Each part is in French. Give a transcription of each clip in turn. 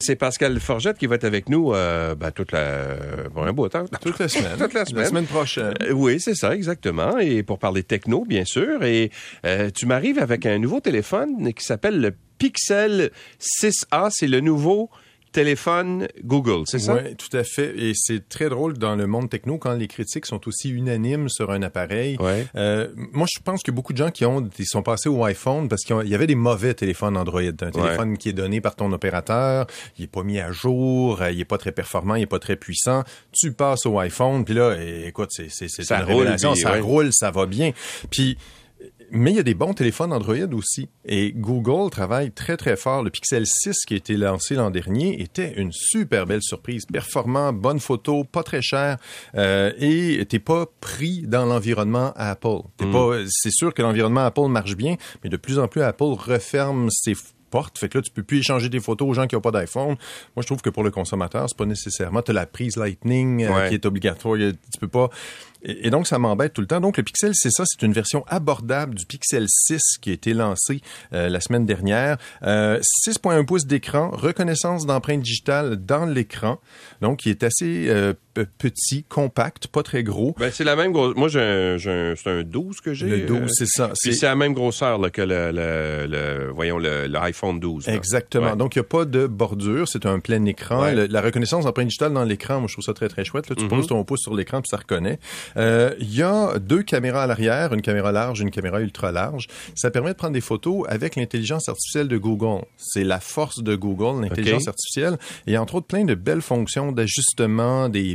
C'est Pascal Forgette qui va être avec nous euh, ben, toute la, bon, un beau temps. Toute la semaine. toute la semaine. La semaine prochaine. Euh, oui, c'est ça, exactement. Et pour parler techno, bien sûr. Et euh, tu m'arrives avec un nouveau téléphone qui s'appelle le Pixel 6A. C'est le nouveau téléphone Google, c'est ça? Oui, tout à fait. Et c'est très drôle dans le monde techno quand les critiques sont aussi unanimes sur un appareil. Ouais. Euh, moi, je pense que beaucoup de gens qui ont, ils sont passés au iPhone parce qu'il y avait des mauvais téléphones Android. Un téléphone qui est donné par ton opérateur, il est pas mis à jour, euh, il est pas très performant, il est pas très puissant. Tu passes au iPhone, puis là, écoute, c'est c'est c'est Ça une roule, révélation. puis, ça ouais. roule, ça va bien. Puis mais il y a des bons téléphones Android aussi. Et Google travaille très, très fort. Le Pixel 6 qui a été lancé l'an dernier était une super belle surprise. Performant, bonne photo, pas très cher. Euh, et t'es pas pris dans l'environnement Apple. T'es pas, c'est sûr que l'environnement Apple marche bien, mais de plus en plus Apple referme ses portes. Fait que là, tu peux plus échanger tes photos aux gens qui n'ont pas d'iPhone. Moi, je trouve que pour le consommateur, c'est pas nécessairement. Tu la prise Lightning euh, Ouais. qui est obligatoire. Tu peux pas. Et, donc, ça m'embête tout le temps. Donc, le Pixel, c'est ça. C'est une version abordable du Pixel 6 qui a été lancé euh, la semaine dernière. Euh, 6.1 pouces d'écran, reconnaissance d'empreinte digitale dans l'écran. Donc, qui est assez euh, petit, compact, pas très gros. Ben, c'est la même grosse. Moi, j'ai un, j'ai un- c'est un 12 que j'ai. Le 12, euh, c'est ça. Puis c'est la même grosseur là, que le, le, le- voyons, le, iPhone 12. là. Exactement. Ouais. Donc, il n'y a pas de bordure. C'est un plein écran. Ouais. Le- la reconnaissance d'empreinte digitale dans l'écran, moi, je trouve ça très, très chouette. Là, tu Mhm. poses ton pouce sur l'écran, puis ça reconnaît. Euh, Il y a deux caméras à l'arrière, une caméra large, une caméra ultra large. Ça permet de prendre des photos avec l'intelligence artificielle de Google. C'est la force de Google, l'intelligence Ok. artificielle. Et entre autres, plein de belles fonctions d'ajustement des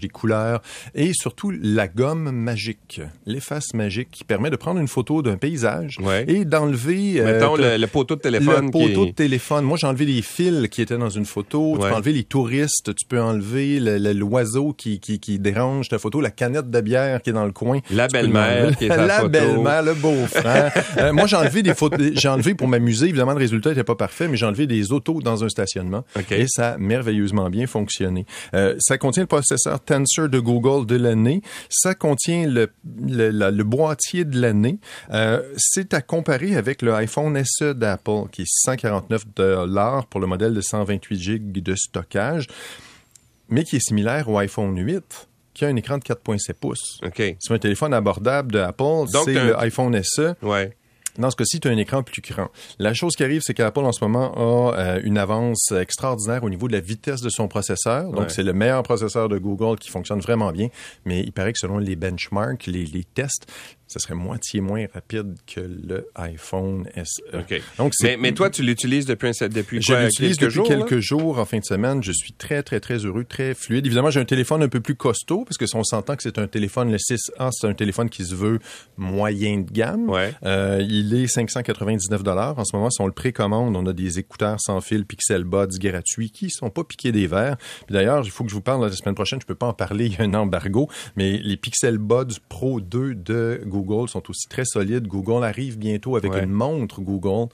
des couleurs et surtout la gomme magique, l'efface magique qui permet de prendre une photo d'un paysage Ouais. et d'enlever... euh, Mettons le, le poteau de téléphone. le poteau de téléphone. Moi, j'ai enlevé les fils qui étaient dans une photo. Tu peux enlever les touristes. Tu peux enlever le- le- l'oiseau qui, qui, qui dérange ta photo, la canette de bière qui est dans le coin. La belle-mère qui est sa La belle-mère, le beau-frère. Euh, moi, j'ai enlevé des photos. J'ai enlevé pour m'amuser. Évidemment, le résultat n'était pas parfait, mais j'ai enlevé des autos dans un stationnement. Et ça a merveilleusement bien fonctionné. Euh, ça contient le processeur Tensor de Google de l'année. Ça contient le, le, la- le boîtier de l'année. Euh, c'est à comparer avec le iPhone SE d'Apple, qui est 149 dollars pour le modèle de 128 GB de stockage, mais qui est similaire au iPhone 8, qui a un écran de 4.7 pouces. OK. C'est un téléphone abordable de Apple. Donc, C'est un- le iPhone SE. Ouais. Dans ce cas-ci, tu as un écran plus grand. La chose qui arrive, c'est qu'Apple en ce moment a euh, une avance extraordinaire au niveau de la vitesse de son processeur. Donc, Ouais. c'est le meilleur processeur de Google qui fonctionne vraiment bien. Mais il paraît que selon les benchmarks, les, les tests, ça serait moitié moins rapide que le iPhone SE. OK. Donc, c'est Mais, mais toi, tu l'utilises depuis, un- depuis je quoi, l'utilise quelques depuis jours? là? quelques jours en fin de semaine. Je suis très, très, très heureux, très fluide. Évidemment, j'ai un téléphone un peu plus costaud parce que si on s'entend que c'est un téléphone, le 6A, c'est un téléphone qui se veut moyen de gamme. Ouais. Euh, il est 599 En ce moment, si on le précommande, on a des écouteurs sans fil Pixel Buds gratuits qui sont pas piqués des verres. Puis d'ailleurs, il faut que je vous parle la semaine prochaine. Je peux pas en parler, il y a un embargo. Mais les Pixel Buds Pro 2 de Google sont aussi très solides. Google arrive bientôt avec Ouais. une montre Google.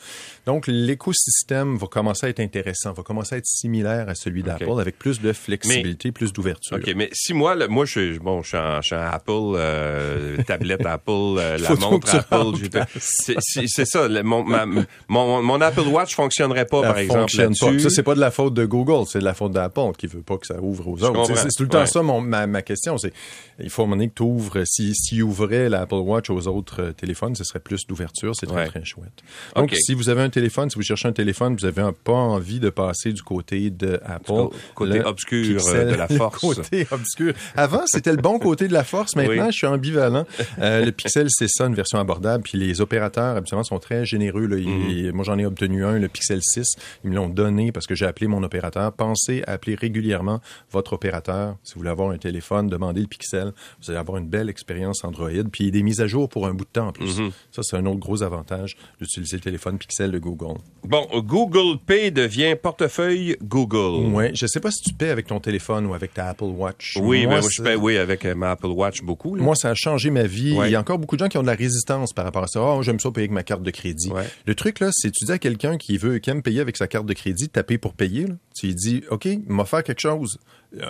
Donc, l'écosystème va commencer à être intéressant, va commencer à être similaire à celui d'Apple avec plus de flexibilité, plus d'ouverture. OK, mais si moi, moi, je suis, bon, je suis en, je suis en Apple, euh, tablette Apple, euh, la montre Apple. C'est ça. le- mon, ma- mon, mon Apple Watch fonctionnerait pas, Ça par exemple, fonctionne pas. Ça, c'est pas de la faute de Google, c'est de la faute d'Apple qui veut pas que ça ouvre aux autres. C'est c'est tout le temps Ouais. ça mon, ma, ma question. C'est il faut à un moment donné que tu ouvres. Si, si ouvrait l'Apple Watch aux autres euh, téléphones, ce serait plus d'ouverture. C'est très, Ouais. très chouette. Donc, si vous avez un téléphone, si vous cherchez un téléphone, vous avez un- pas envie de passer du côté de Apple. côté obscur, Pixel, euh, de la force. côté obscur. Avant, c'était le bon côté de la force. Maintenant, Oui. je suis ambivalent. Euh, le Pixel, c'est ça, une version abordable. Puis les opérateurs, habituellement, sont très généreux. Là. Ils- Mhm. Moi, j'en ai obtenu un, le Pixel 6. Ils me l'ont donné parce que j'ai appelé mon opérateur. Pensez à appeler régulièrement votre opérateur. Si vous voulez avoir un téléphone, demandez le Pixel. Vous allez avoir une belle expérience Android. Puis des mises à jour pour un bout de temps en plus. Mhm. Ça, c'est un autre gros avantage d'utiliser le téléphone Pixel de Google. Bon, Google Pay devient portefeuille Google. Ouais, je sais pas si tu paies avec ton téléphone ou avec ta Apple Watch. Oui, mais moi, je paye, oui, avec euh, ma Apple Watch beaucoup. là. Moi, ça a changé ma vie. Ouais. Il y a encore beaucoup de gens qui ont de la résistance par rapport à ça. Ah, j'aime ça payer avec ma carte de crédit. Ouais. Le truc, là, c'est tu dis à quelqu'un qui veut, qui aime payer avec sa carte de crédit, taper pour payer, là. Tu lui dis, OK, m'a faire quelque chose. Euh,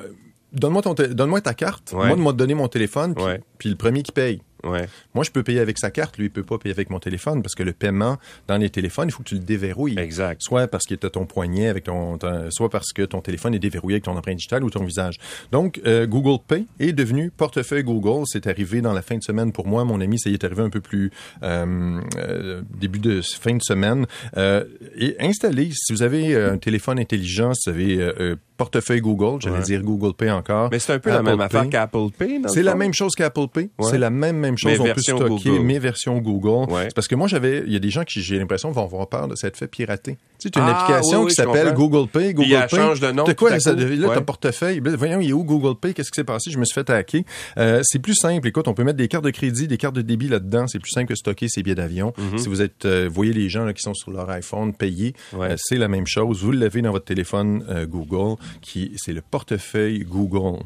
Donne-moi donne-moi ta carte. Ouais. Moi, de me donner mon téléphone, puis, Ouais. puis le premier qui paye. Ouais. Moi, je peux payer avec sa carte, lui, il peut pas payer avec mon téléphone parce que le paiement dans les téléphones, il faut que tu le déverrouilles. Exact. Soit parce que tu as ton poignet avec ton, ton- soit parce que ton téléphone est déverrouillé avec ton empreinte digitale ou ton visage. Donc, euh, Google Pay est devenu portefeuille Google. C'est arrivé dans la fin de semaine pour moi. Mon ami, ça y est arrivé un peu plus euh, euh, début de fin de semaine. Euh, et installé, si vous avez un téléphone intelligent, si vous avez portefeuille Google, j'allais Ouais. dire Google Pay encore. Mais c'est un peu la même affaire Pay. qu'Apple Pay. C'est la même chose qu'Apple Pay. Ouais. C'est la même même chose. Mais on peut stocker Google. mes versions Google. Ouais. C'est parce que moi j'avais, il y a des gens qui j'ai l'impression vont avoir peur de s'être fait pirater. Tu sais, as une Ah, application oui, oui, qui s'appelle. Google Pay. Google elle Pay. change de nom De quoi ça Là, ton portefeuille. Voyons, il est où Google Pay? Qu'est-ce qui s'est passé? Je me suis fait hacker. Euh, c'est plus simple. Écoute, on peut mettre des cartes de crédit, des cartes de débit là-dedans. C'est plus simple que stocker ses billets d'avion. Mhm. Si vous êtes, euh, voyez les gens là, qui sont sur leur iPhone payés, Ouais. euh, c'est la même chose. Vous l'avez dans votre téléphone euh, Google, qui c'est le portefeuille Google.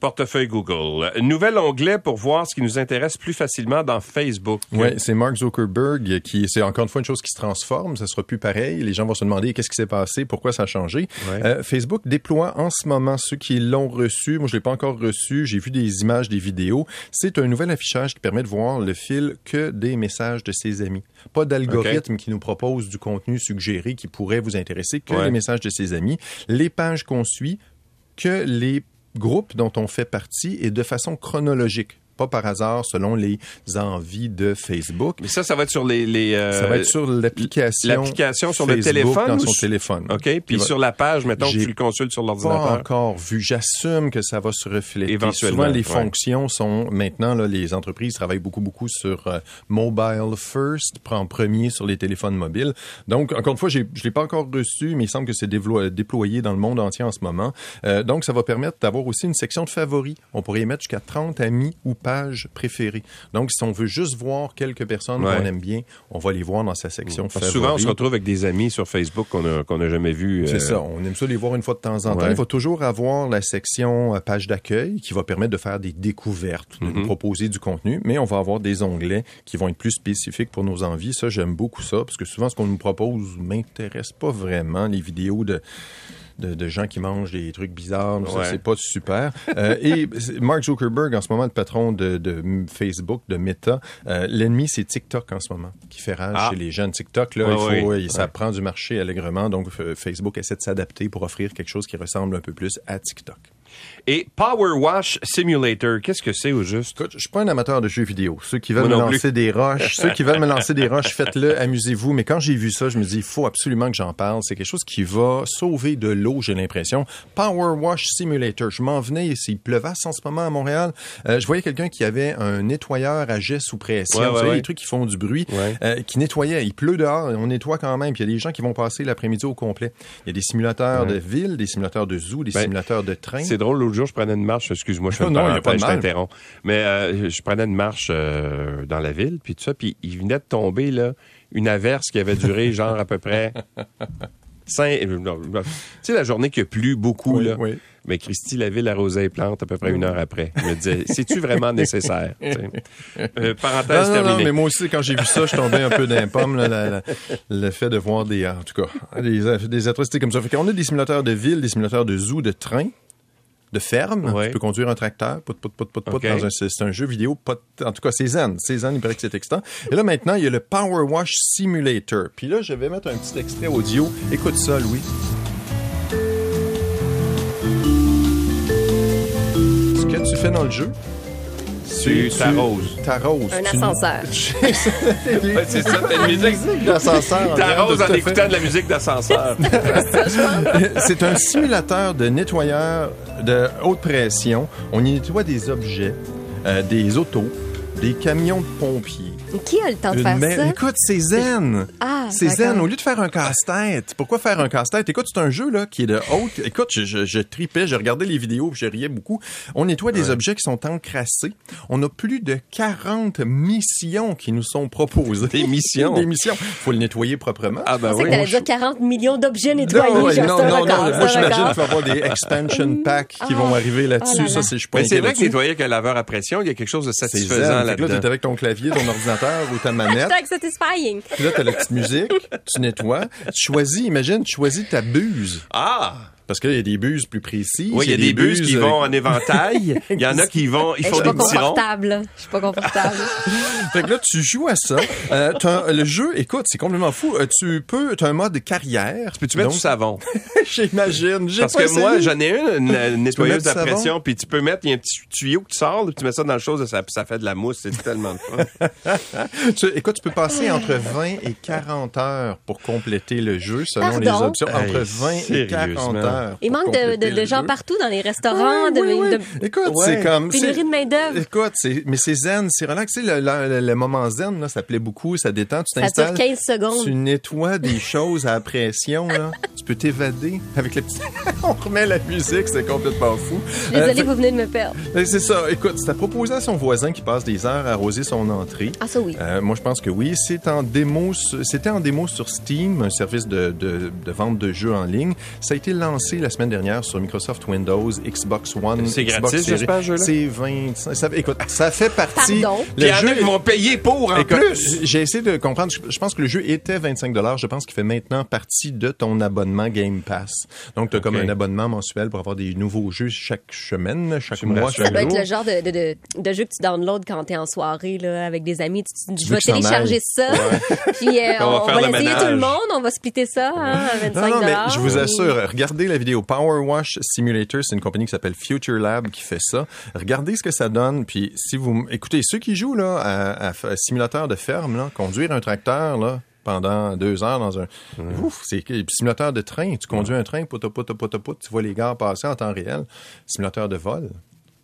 Portefeuille Google. Nouvel onglet pour voir ce qui nous intéresse plus facilement dans Facebook. Ouais, c'est Mark Zuckerberg qui, c'est encore une fois une chose qui se transforme. Ça sera plus pareil. Les gens vont se demander qu'est-ce qui s'est passé, pourquoi ça a changé? Ouais. Euh, Facebook déploie en ce moment ceux qui l'ont reçu. Moi, je l'ai pas encore reçu. J'ai vu des images, des vidéos. C'est un nouvel affichage qui permet de voir le fil que des messages de ses amis. Pas d'algorithme qui nous propose du contenu suggéré qui pourrait vous intéresser, que Ouais. les messages de ses amis. Les pages qu'on suit, que les groupes dont on fait partie et de façon chronologique. Pas par hasard, selon les envies de Facebook. Mais ça, ça va être sur les... les euh, Ça va être sur l'application. l'application sur le téléphone Dans son téléphone. OK, puis sur la page, mettons que tu le consultes sur Pas l'ordinateur. encore vu. J'assume que ça va se refléter. Éventuellement, Souvent, les ouais. fonctions sont maintenant là, les entreprises travaillent beaucoup beaucoup sur euh, mobile first, prend premier sur les téléphones mobiles. Donc encore une fois, je l'ai pas encore reçu, mais il semble que c'est déployé dans le monde entier en ce moment. Euh, donc ça va permettre d'avoir aussi une section de favoris. On pourrait y mettre jusqu'à 30 amis ou pages préférées. Donc si on veut juste voir quelques personnes Ouais. qu'on aime bien, on va les voir dans sa section favoris. souvent, on se retrouve avec des amis sur Facebook qu'on a, qu'on a jamais vus. C'est euh, ça, on aime ça les voir une fois de temps en temps. Ouais. Il va toujours avoir la section euh, page d'accueil qui va permettre de faire des découvertes, de nous proposer du contenu, mais on va avoir des onglets qui vont être plus spécifiques pour nos envies. Ça, j'aime beaucoup ça, parce que souvent, ce qu'on nous propose m'intéresse pas vraiment. Les vidéos de de, de gens qui mangent des trucs bizarres, Ouais. c'est pas super. Euh, et Mark Zuckerberg, en ce moment, le patron de, de Facebook, de Meta, euh, l'ennemi, c'est TikTok en ce moment, qui fait rage Ah. chez les jeunes. TikTok, là, Ouais, il faut, ouais. il- ça prend du marché allègrement, donc euh, Facebook essaie de s'adapter pour offrir quelque chose qui ressemble un peu plus à TikTok. Et Power Wash Simulator, qu'est-ce que c'est au juste? Écoute, je suis pas un amateur de jeux vidéo. Ceux qui veulent Moi me plus. lancer des roches, ceux qui veulent me lancer des roches, faites-le, amusez-vous. Mais quand j'ai vu ça, je me dis, il faut absolument que j'en parle. C'est quelque chose qui va sauver de l'eau, j'ai l'impression. Power Wash Simulator. Je m'en venais, il pleuvasse en ce moment à Montréal. Euh, je voyais quelqu'un qui avait un nettoyeur à jet sous pression. Ouais, Vous ouais, savez, ouais. les trucs qui font du bruit, euh, qui nettoyait. Il pleut dehors, on nettoie quand même. Puis il y a des gens qui vont passer l'après-midi au complet. Il y a des simulateurs de ville, des simulateurs de zoo, des Ben, simulateurs de train. C'est drôle, l'autre jour, je prenais une marche, excuse-moi, je fais une Non, a pas de parenthèse, je t'interromps. Mais euh, je prenais une marche euh, dans la ville, puis tout ça, puis il venait de tomber, là, une averse qui avait duré, genre, à peu près... Cinq, euh, tu sais, la journée qui a plu beaucoup, Oui, là. oui. Mais Christy Laville arrosait les plantes à peu près une heure après. Je me disais, c'est-tu vraiment nécessaire? Euh, parenthèse Non, non, non, terminée. mais moi aussi, quand j'ai vu ça, je tombais un peu d'un pomme, là, la- la- le fait de voir des, en tout cas, des, des atrocités comme ça. Fait qu'on a des simulateurs de ville, des simulateurs de zoo, de train, de ferme. Ouais. Tu peux conduire un tracteur, dans un, c'est un jeu vidéo, en tout cas, c'est zen. C'est zen, il paraît que c'est excitant. Et là, maintenant, il y a le Power Wash Simulator. Puis là, je vais mettre un petit extrait audio. Écoute ça, Louis. Ce que tu fais dans le jeu, Tu t'arroses. T'arroses. Un ascenseur. Ouais, c'est ça, t'as une musique. d'ascenseur. T'arroses en fait. écoutant de la musique d'ascenseur. C'est un simulateur de nettoyeur de haute pression. On y nettoie des objets, euh, des autos, des camions de pompiers. Qui a le temps de faire ça? Écoute, c'est zen. Ah, c'est zen. Au lieu de faire un casse-tête, pourquoi faire un casse-tête? Écoute, c'est un jeu là qui est de haute. Écoute, je, je, je tripais, je regardais les vidéos, je riais beaucoup. On nettoie des objets qui sont encrassés. On a plus de 40 missions qui nous sont proposées. Des missions? Des missions. Faut le nettoyer proprement. Ah, ben oui. que dire 40 millions d'objets nettoyés. Non, genre, non, non, record, non. Moi, j'imagine qu'il va y avoir des expansion packs qui vont arriver là-dessus. Oh là là. Ça, c'est, je Mais c'est vrai que nettoyer avec un laveur à pression, il y a quelque chose de satisfaisant que Là, là-dedans. t'es avec ton clavier, ton ordinateur ou ta manette. Hashtag satisfying. Puis là, t'as la petite musique, tu nettoies. Tu choisis, imagine, tu choisis ta buse. Ah! Parce qu'il y a des buses plus précises. Oui, il y a des bus qui euh, vont en éventail. Il y en a qui vont, ils Hey, je font suis des pas petits ronds. Je suis pas confortable. Fait que là, tu joues à ça. Euh, le jeu, écoute, c'est complètement fou. Euh, tu peux, t'as un mode carrière. Peux-tu mettre Donc, du savon? J'imagine. Parce pas que moi, j'en ai une, une, une nettoyeuse à pression, puis tu peux mettre, il y a un petit tuyau que tu sors, puis tu mets ça dans le chose, ça, ça fait de la mousse, c'est tellement de fun. Tu- écoute, tu peux passer entre 20 et 40 heures pour compléter le jeu selon les options. Entre Hey, 20 et 40 sérieusement? Heures. Il manque de, gens partout dans les restaurants, de, ouais, ouais. de Écoute, Ouais. c'est comme... pénurie c'est- de main-d'œuvre. Écoute, mais c'est zen, c'est relax. Tu sais, le, le- le moment zen, là, ça plaît beaucoup, ça détend, tu Ça dure t'installes. 15 secondes. Tu nettoies des choses à pression, là. tu peux t'évader avec le petit... On remet la musique, c'est complètement fou. Euh, vous venez de me perdre. fait- c'est ça. Écoute, c'est à proposer à son voisin qui passe des heures à arroser son entrée. Ah, ça oui. Euh, moi, je pense que oui. C'est en démo, sur- c'était en démo sur Steam, un service de, de, de vente de jeux en ligne. Ça a été lancé la semaine dernière sur Microsoft Windows, Xbox One. C'est Xbox gratis, j'espère, jeu-là? C'est 25. Ça, écoute, ça fait partie. Pardon? Il y en a qui vont payer pour, en Écoute, plus. J'ai essayé de comprendre. Je, je pense que le jeu était 25 Je pense qu'il fait maintenant partie de ton abonnement Game Pass. Donc, tu as comme Ok. un abonnement mensuel pour avoir des nouveaux jeux chaque semaine, chaque Tu mois, chaque Ça doit jour. être le genre de, de, de, de jeu que tu downloads quand t'es en soirée là, avec des amis. Tu, tu Tu je vais ça télécharger ça. Puis euh, On va on, va le l'essayer tout le monde. On va splitter ça hein, à 25 Non, non, mais je vous assure, regardez la vidéo Power Wash Simulator, c'est une compagnie qui s'appelle Future Lab qui fait ça. Regardez ce que ça donne, puis si vous... Écoutez, ceux qui jouent là à, à f- à simulateur de ferme, là, conduire un tracteur, là, pendant deux heures dans un... Ouf, c'est simulateur de train. Tu conduis un train, tu vois les gars passer en temps réel. Simulateur de vol.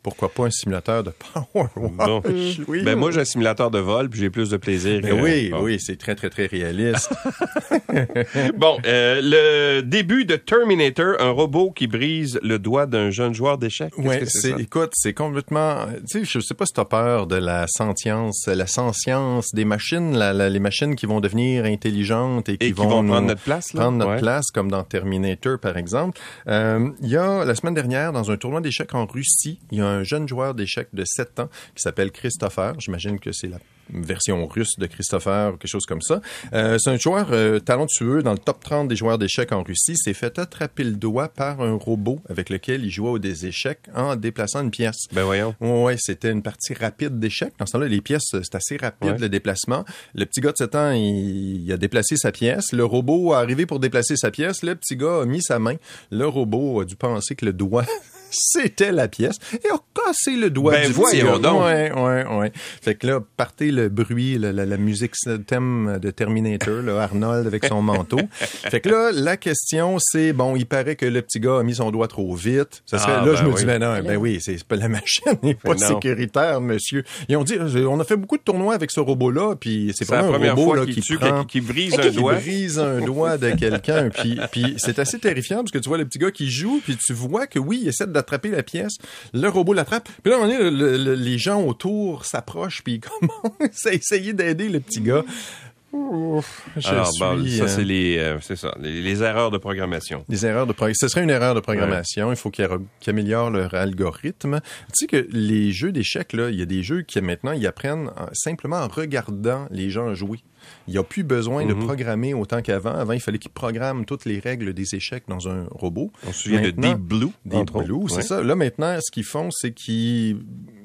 Pourquoi pas un simulateur de Power. Wash? Oui. Ben moi, j'ai un simulateur de vol, puis j'ai plus de plaisir. Ben que- oui, bon. oui, c'est très, très, très réaliste. Bon, euh, le début de Terminator, un robot qui brise le doigt d'un jeune joueur d'échecs. Ça? écoute, c'est complètement, tu sais, je sais pas si t'as peur de la sentience, la sentience des machines, la- la- les machines qui vont devenir intelligentes et qui, Et qui vont nous- prendre notre place, là? prendre notre Ouais. place, comme dans Terminator, par exemple. Euh, Il y a, la semaine dernière, dans un tournoi d'échecs en Russie, il y a un jeune joueur d'échecs de 7 ans qui s'appelle Christopher. J'imagine que c'est la version russe de Christopher ou quelque chose comme ça. Euh, c'est un joueur euh, talentueux dans le top 30 des joueurs d'échecs en Russie. s'est fait attraper le doigt par un robot avec lequel il jouait aux des échecs en déplaçant une pièce. Ben voyons. Ouais, c'était une partie rapide d'échecs. Dans ce temps-là, les pièces, c'est assez rapide, Ouais. le déplacement. Le petit gars de 7 ans, il, il a déplacé sa pièce. Le robot a arrivé pour déplacer sa pièce. Le petit gars a mis sa main. Le robot a dû penser que le doigt, c'était la pièce et a cassé le doigt Ben du petit voyons donc. Ouais, ouais, ouais. Fait que là, partez le bruit, la, la, la musique, le thème de Terminator, là, Arnold avec son manteau. Fait que là, la question, c'est, bon, il paraît que le petit gars a mis son doigt trop vite. Ça serait, Ah, là, ben je me oui. dis, ben non, ben oui, c'est pas la machine n'est pas Ben non. sécuritaire, monsieur. Ils ont dit, euh, on a fait beaucoup de tournois avec ce robot-là, puis c'est pas un première robot fois là, qui tue, prend... qui, qui brise un qui doigt. brise un doigt de quelqu'un. puis, puis c'est assez terrifiant parce que tu vois le petit gars qui joue, puis tu vois que oui, il essaie d'attraper la pièce. Le robot l'attrape. Puis là, à un moment donné, le- le- les gens autour s'approchent, puis ils commencent à essayer d'aider le petit gars. Ouf, je Alors, suis, bon, ça, euh, c'est les, euh, ça, les, les erreurs de programmation. des erreurs de programmation. Ce serait une erreur de programmation. Il faut qu'ils re- qu'ils améliorent leur algorithme. Tu sais que les jeux d'échecs, là, il y a des jeux qui maintenant, ils apprennent en- simplement en regardant les gens jouer. Il n'y a plus besoin de Mhm. programmer autant qu'avant. Avant, il fallait qu'ils programment toutes les règles des échecs dans un robot. On se souvient Maintenant, de Deep Blue. Deep. Blue, c'est Ouais. ça. Là, maintenant, ce qu'ils font, c'est qu'ils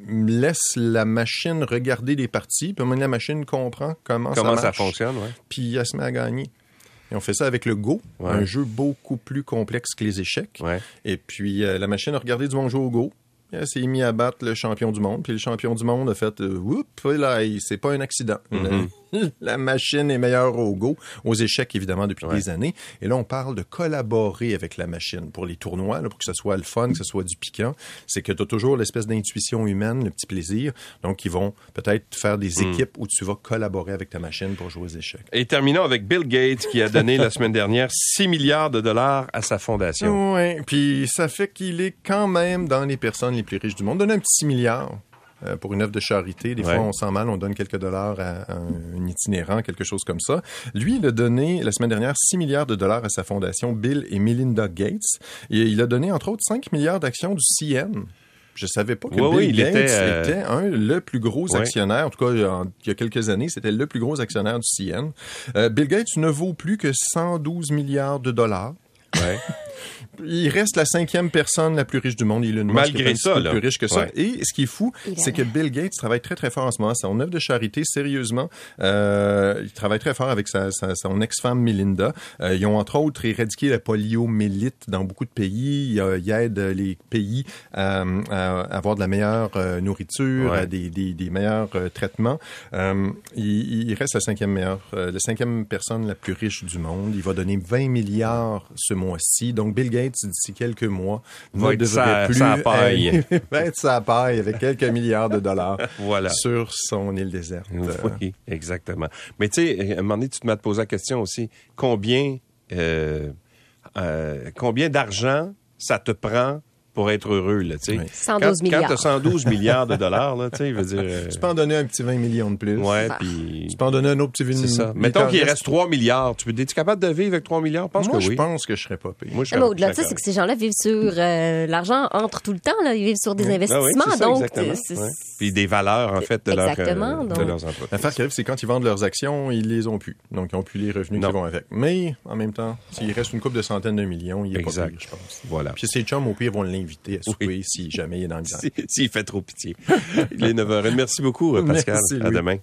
laissent la machine regarder les parties, puis la machine comprend comment, Comment ça fonctionne, ouais. puis elle se met à gagner. Et on fait ça avec le Go, Ouais. un jeu beaucoup plus complexe que les échecs. Ouais. Et puis euh, la machine a regardé du monde jouer au Go. Et Elle s'est mis à battre le champion du monde. Puis le champion du monde a fait euh, Oups, là, c'est pas un accident. Mhm. La machine est meilleure au Go, aux échecs évidemment depuis Ouais. des années. Et là, on parle de collaborer avec la machine pour les tournois, là, pour que ce soit le fun, que ce soit du piquant. C'est que tu as toujours l'espèce d'intuition humaine, le petit plaisir. Donc, ils vont peut-être faire des Mhm. équipes où tu vas collaborer avec ta machine pour jouer aux échecs. Et terminons avec Bill Gates qui a donné la semaine dernière 6 milliards de dollars à sa fondation. Oui, puis ça fait qu'il est quand même dans les personnes les plus riches du monde. Donne un petit 6 milliards euh, pour une œuvre de charité. Des Ouais. fois, on sent mal, on donne quelques dollars à, à un itinérant, quelque chose comme ça. Lui, il a donné, la semaine dernière, 6 milliards de dollars à sa fondation Bill et Melinda Gates. Et il a donné, entre autres, 5 milliards d'actions du CN. Je savais pas que Oui, Bill oui, il Gates était, euh, était un, le plus gros actionnaire. En tout cas, en- il y a quelques années, c'était le plus gros actionnaire du CN. Euh, Bill Gates ne vaut plus que 112 milliards de dollars. Ouais. il reste la cinquième personne la plus riche du monde. Malgré est un petit ça, là. plus riche que ça. Ouais. Et ce qui est fou, Il a- c'est que Bill Gates travaille très, très fort en ce moment. Son œuvre de charité, sérieusement, euh, il travaille très fort avec sa, sa- son ex-femme Melinda. Euh, ils ont, entre autres, éradiqué la poliomyélite dans beaucoup de pays. Ils, euh, ils aident les pays à, à avoir de la meilleure euh, nourriture, Ouais. à des, des, des meilleurs euh, traitements. Euh, il, il reste la cinquième meilleure, euh, la cinquième personne la plus riche du monde. Il va donner 20 milliards ce mois-ci. Donc, Bill Gates, d'ici quelques mois, Va ne être devrait sa- plus sa paille. va être sa paille avec quelques milliards de dollars Voilà. sur son île déserte. Oui, exactement. Mais tu sais, à un moment donné, tu te mets à te poser la question aussi, combien, euh, euh, combien d'argent ça te prend pour être heureux, là, tu sais? Oui. 112 Quand- milliards. Quand tu as 112 milliards de dollars, là, tu je veux dire... euh, Tu peux en donner un petit 20 millions de plus. ouais, Ah. puis... Tu peux en donner un autre petit 20 C'est ça. mais Mettons qu'il reste 3 milliards. Tu es capable de vivre avec 3 milliards? Je pense Moi, que je oui. pense que je serais pas payé. Moi, je Non, serais- mais au-delà de ça, c'est que ces gens-là vivent sur euh, l'argent entre tout le temps. Là. Ils vivent sur des Ah oui, investissements. c'est ça, donc, Ouais. Puis des valeurs, en fait, de, leur, euh, Exactement, de donc. leurs entreprises. L'affaire qui arrive, c'est quand ils vendent leurs actions, ils les ont plus. Donc, ils ont plus les revenus Non. qui vont avec. Mais, en même temps, s'il reste une coupe de centaines de millions, il est Exact. pas pire, je pense. Voilà. Puis ses chums, au pire, vont l'inviter à souper si jamais il est dans le S'il fait trop pitié. Il est 9h. Merci beaucoup, Pascal. Merci, à demain.